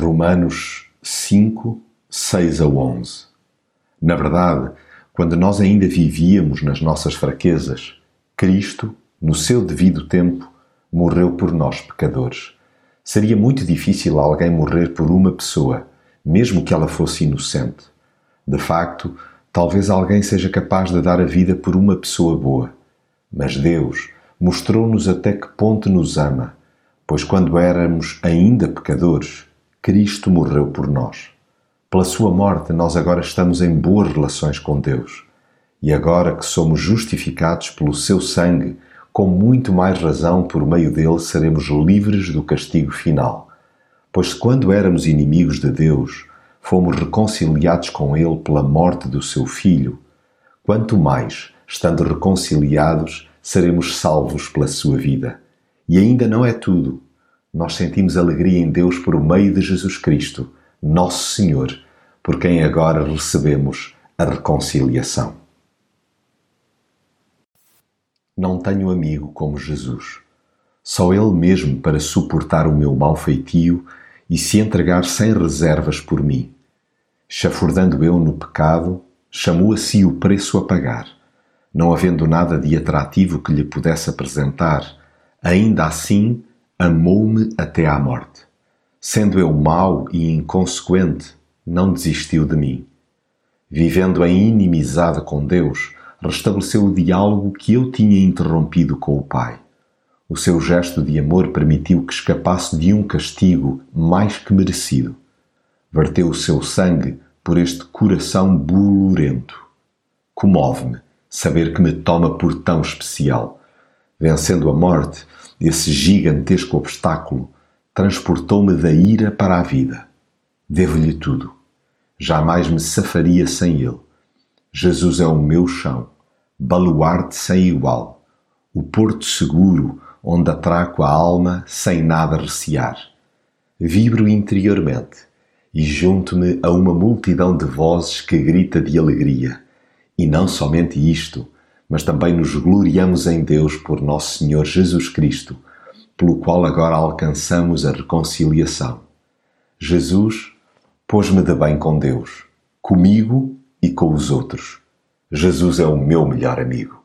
Romanos 5, 6 a 11. Na verdade, quando nós ainda vivíamos nas nossas fraquezas, Cristo, no seu devido tempo, morreu por nós, pecadores. Seria muito difícil alguém morrer por uma pessoa, mesmo que ela fosse inocente. De facto, talvez alguém seja capaz de dar a vida por uma pessoa boa. Mas Deus mostrou-nos até que ponto nos ama, pois quando éramos ainda pecadores, Cristo morreu por nós. Pela sua morte, nós agora estamos em boas relações com Deus. E agora que somos justificados pelo seu sangue, com muito mais razão, por meio dele, seremos livres do castigo final. Pois quando éramos inimigos de Deus, fomos reconciliados com ele pela morte do seu filho. Quanto mais, estando reconciliados, seremos salvos pela sua vida. E ainda não é tudo nós sentimos alegria em Deus por meio de Jesus Cristo, nosso Senhor, por quem agora recebemos a reconciliação. Não tenho amigo como Jesus. Só Ele mesmo para suportar o meu mau feitio e se entregar sem reservas por mim. Chafurdando eu no pecado, chamou a si o preço a pagar. Não havendo nada de atrativo que lhe pudesse apresentar, ainda assim amou-me até à morte. Sendo eu mau e inconsequente, não desistiu de mim. Vivendo em inimizade com Deus, restabeleceu o diálogo que eu tinha interrompido com o Pai. O seu gesto de amor permitiu que escapasse de um castigo mais que merecido. Verteu o seu sangue por este coração bolorento. Comove-me saber que me toma por tão especial. Vencendo a morte, esse gigantesco obstáculo transportou-me da ira para a vida. Devo-lhe tudo. Jamais me safaria sem ele. Jesus é o meu chão, baluarte sem igual, o porto seguro onde atraco a alma sem nada recear. Vibro interiormente e junto-me a uma multidão de vozes que grita de alegria. E não somente isto, mas também nos gloriamos em Deus por nosso Senhor Jesus Cristo, pelo qual agora alcançamos a reconciliação. Jesus pôs-me de bem com Deus, comigo e com os outros. Jesus é o meu melhor amigo.